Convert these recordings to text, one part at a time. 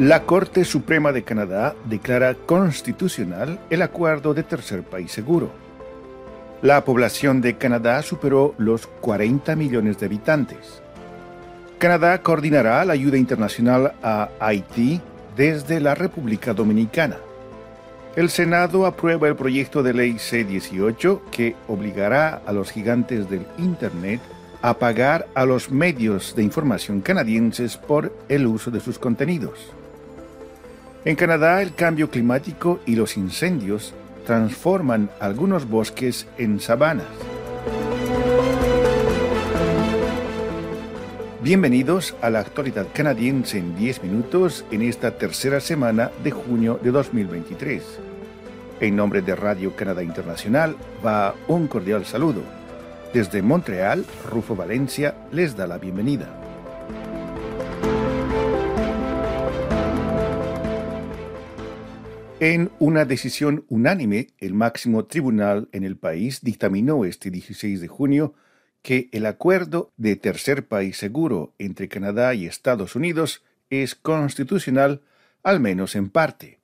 La Corte Suprema de Canadá declara constitucional el acuerdo de tercer país seguro. La población de Canadá superó los 40 millones de habitantes. Canadá coordinará la ayuda internacional a Haití desde la República Dominicana. El Senado aprueba el proyecto de ley C-18 que obligará a los gigantes del Internet a pagar a los medios de información canadienses por el uso de sus contenidos. En Canadá, el cambio climático y los incendios transforman algunos bosques en sabanas. Bienvenidos a la actualidad canadiense en 10 minutos en esta tercera semana de junio de 2023. En nombre de Radio Canadá Internacional va un cordial saludo. Desde Montreal, Rufo Valencia les da la bienvenida. En una decisión unánime, el máximo tribunal en el país dictaminó este 16 de junio que el acuerdo de tercer país seguro entre Canadá y Estados Unidos es constitucional, al menos en parte.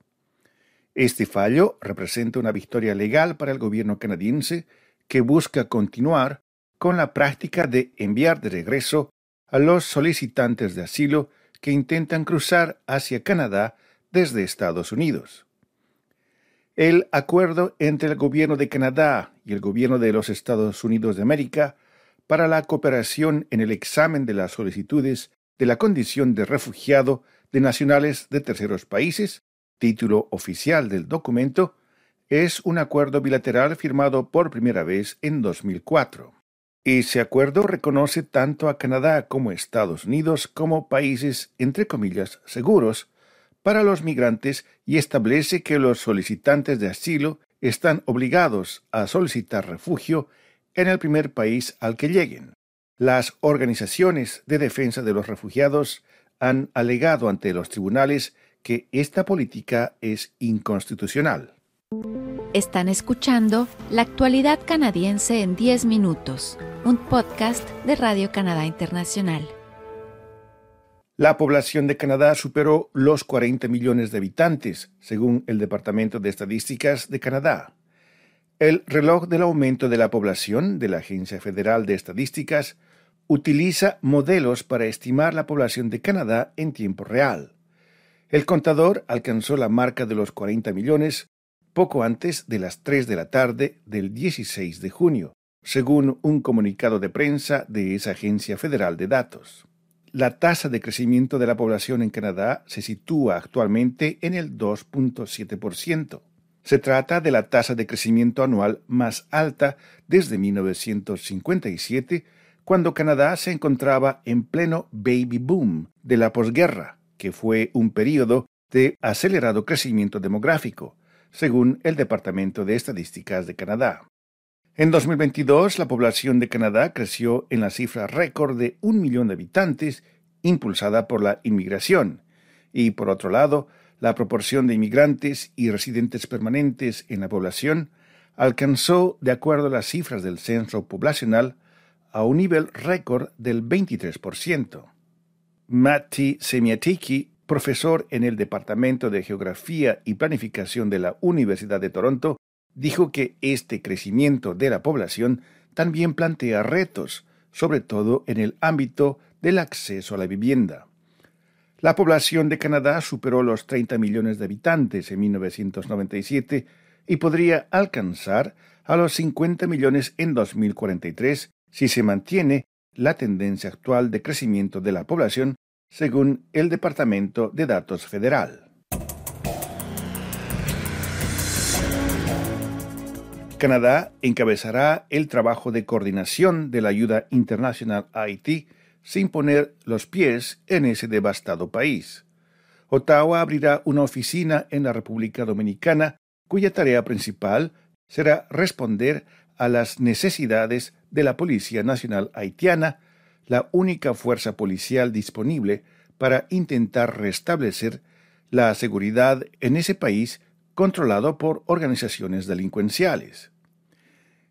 Este fallo representa una victoria legal para el gobierno canadiense que busca continuar con la práctica de enviar de regreso a los solicitantes de asilo que intentan cruzar hacia Canadá desde Estados Unidos. El acuerdo entre el gobierno de Canadá y el gobierno de los Estados Unidos de América para la cooperación en el examen de las solicitudes de la condición de refugiado de nacionales de terceros países, título oficial del documento, es un acuerdo bilateral firmado por primera vez en 2004. Ese acuerdo reconoce tanto a Canadá como a Estados Unidos como países, entre comillas, seguros, para los migrantes y establece que los solicitantes de asilo están obligados a solicitar refugio en el primer país al que lleguen. Las organizaciones de defensa de los refugiados han alegado ante los tribunales que esta política es inconstitucional. Están escuchando La actualidad canadiense en 10 minutos, un podcast de Radio Canadá Internacional. La población de Canadá superó los 40 millones de habitantes, según el Departamento de Estadísticas de Canadá. El reloj del aumento de la población de la Agencia Federal de Estadísticas utiliza modelos para estimar la población de Canadá en tiempo real. El contador alcanzó la marca de los 40 millones poco antes de las 3 de la tarde del 16 de junio, según un comunicado de prensa de esa agencia federal de datos la tasa de crecimiento de la población en Canadá se sitúa actualmente en el 2.7%. Se trata de la tasa de crecimiento anual más alta desde 1957, cuando Canadá se encontraba en pleno baby boom de la posguerra, que fue un período de acelerado crecimiento demográfico, según el Departamento de Estadísticas de Canadá. En 2022, la población de Canadá creció en la cifra récord de un millón de habitantes, impulsada por la inmigración, y por otro lado, la proporción de inmigrantes y residentes permanentes en la población alcanzó, de acuerdo a las cifras del censo poblacional, a un nivel récord del 23%. Matti Semiatiki, profesor en el Departamento de Geografía y Planificación de la Universidad de Toronto, dijo que este crecimiento de la población también plantea retos, sobre todo en el ámbito del acceso a la vivienda. La población de Canadá superó los 30 millones de habitantes en 1997 y podría alcanzar a los 50 millones en 2043 si se mantiene la tendencia actual de crecimiento de la población, según el Departamento de Datos Federal. Canadá encabezará el trabajo de coordinación de la ayuda internacional a Haití sin poner los pies en ese devastado país. Ottawa abrirá una oficina en la República Dominicana cuya tarea principal será responder a las necesidades de la Policía Nacional Haitiana, la única fuerza policial disponible para intentar restablecer la seguridad en ese país controlado por organizaciones delincuenciales.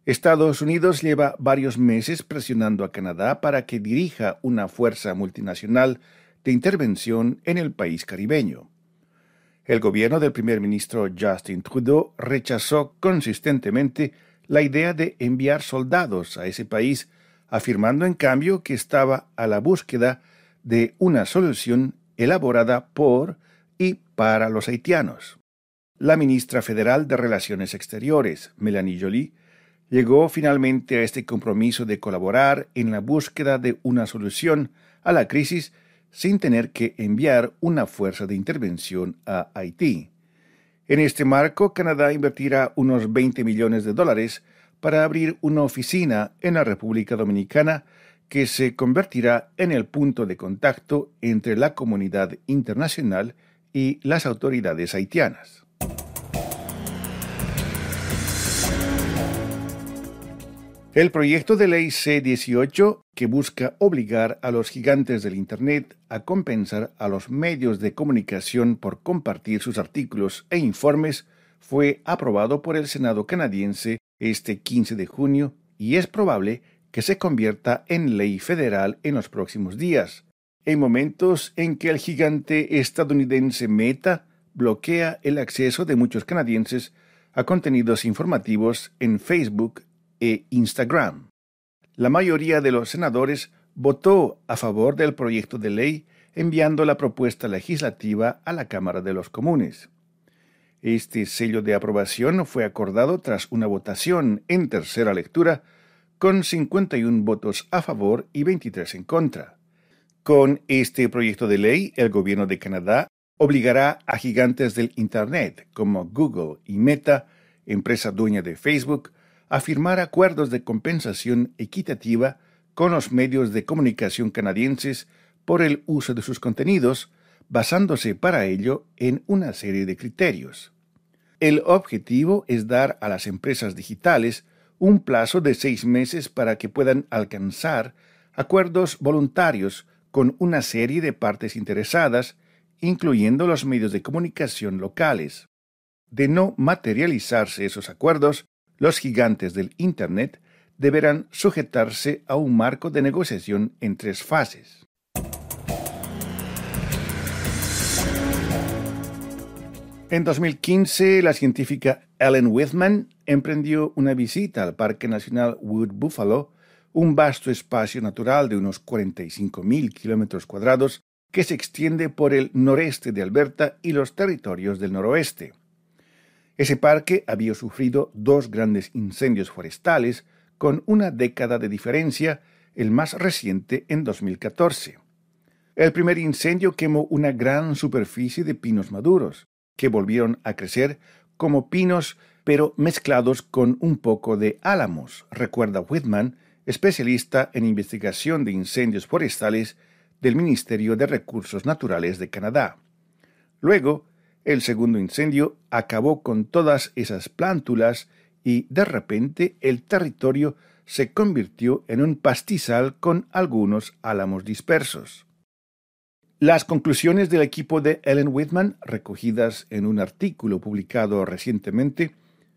Estados Unidos lleva varios meses presionando a Canadá para que dirija una fuerza multinacional de intervención en el país caribeño. El gobierno del primer ministro Justin Trudeau rechazó consistentemente la idea de enviar soldados a ese país, afirmando en cambio que estaba a la búsqueda de una solución elaborada por y para los haitianos. La ministra federal de Relaciones Exteriores, Melanie Jolie, llegó finalmente a este compromiso de colaborar en la búsqueda de una solución a la crisis sin tener que enviar una fuerza de intervención a Haití. En este marco, Canadá invertirá unos 20 millones de dólares para abrir una oficina en la República Dominicana que se convertirá en el punto de contacto entre la comunidad internacional y las autoridades haitianas. El proyecto de ley C-18, que busca obligar a los gigantes del Internet a compensar a los medios de comunicación por compartir sus artículos e informes, fue aprobado por el Senado canadiense este 15 de junio y es probable que se convierta en ley federal en los próximos días, en momentos en que el gigante estadounidense Meta bloquea el acceso de muchos canadienses a contenidos informativos en Facebook e Instagram. La mayoría de los senadores votó a favor del proyecto de ley enviando la propuesta legislativa a la Cámara de los Comunes. Este sello de aprobación fue acordado tras una votación en tercera lectura con 51 votos a favor y 23 en contra. Con este proyecto de ley, el gobierno de Canadá obligará a gigantes del Internet como Google y Meta, empresa dueña de Facebook, a firmar acuerdos de compensación equitativa con los medios de comunicación canadienses por el uso de sus contenidos, basándose para ello en una serie de criterios. El objetivo es dar a las empresas digitales un plazo de seis meses para que puedan alcanzar acuerdos voluntarios con una serie de partes interesadas, incluyendo los medios de comunicación locales. De no materializarse esos acuerdos, los gigantes del Internet deberán sujetarse a un marco de negociación en tres fases. En 2015, la científica Ellen Whitman emprendió una visita al Parque Nacional Wood Buffalo, un vasto espacio natural de unos 45.000 kilómetros cuadrados que se extiende por el noreste de Alberta y los territorios del noroeste. Ese parque había sufrido dos grandes incendios forestales con una década de diferencia, el más reciente en 2014. El primer incendio quemó una gran superficie de pinos maduros, que volvieron a crecer como pinos pero mezclados con un poco de álamos, recuerda Whitman, especialista en investigación de incendios forestales del Ministerio de Recursos Naturales de Canadá. Luego, el segundo incendio acabó con todas esas plántulas y de repente el territorio se convirtió en un pastizal con algunos álamos dispersos. Las conclusiones del equipo de Ellen Whitman, recogidas en un artículo publicado recientemente,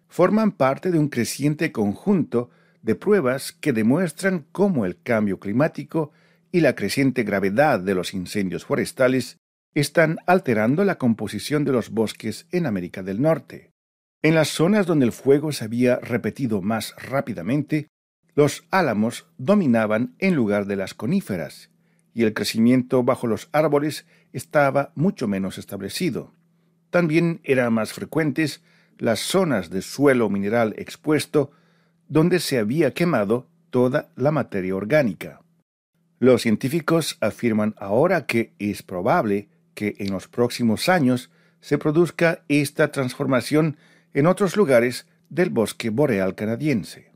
forman parte de un creciente conjunto de pruebas que demuestran cómo el cambio climático y la creciente gravedad de los incendios forestales están alterando la composición de los bosques en América del Norte. En las zonas donde el fuego se había repetido más rápidamente, los álamos dominaban en lugar de las coníferas, y el crecimiento bajo los árboles estaba mucho menos establecido. También eran más frecuentes las zonas de suelo mineral expuesto donde se había quemado toda la materia orgánica. Los científicos afirman ahora que es probable que en los próximos años se produzca esta transformación en otros lugares del bosque boreal canadiense.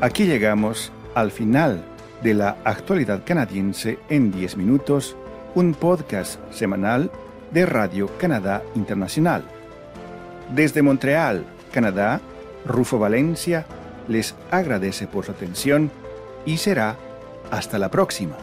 Aquí llegamos al final de la actualidad canadiense en 10 minutos, un podcast semanal de Radio Canadá Internacional. Desde Montreal, Canadá, Rufo Valencia les agradece por su atención y será hasta la próxima.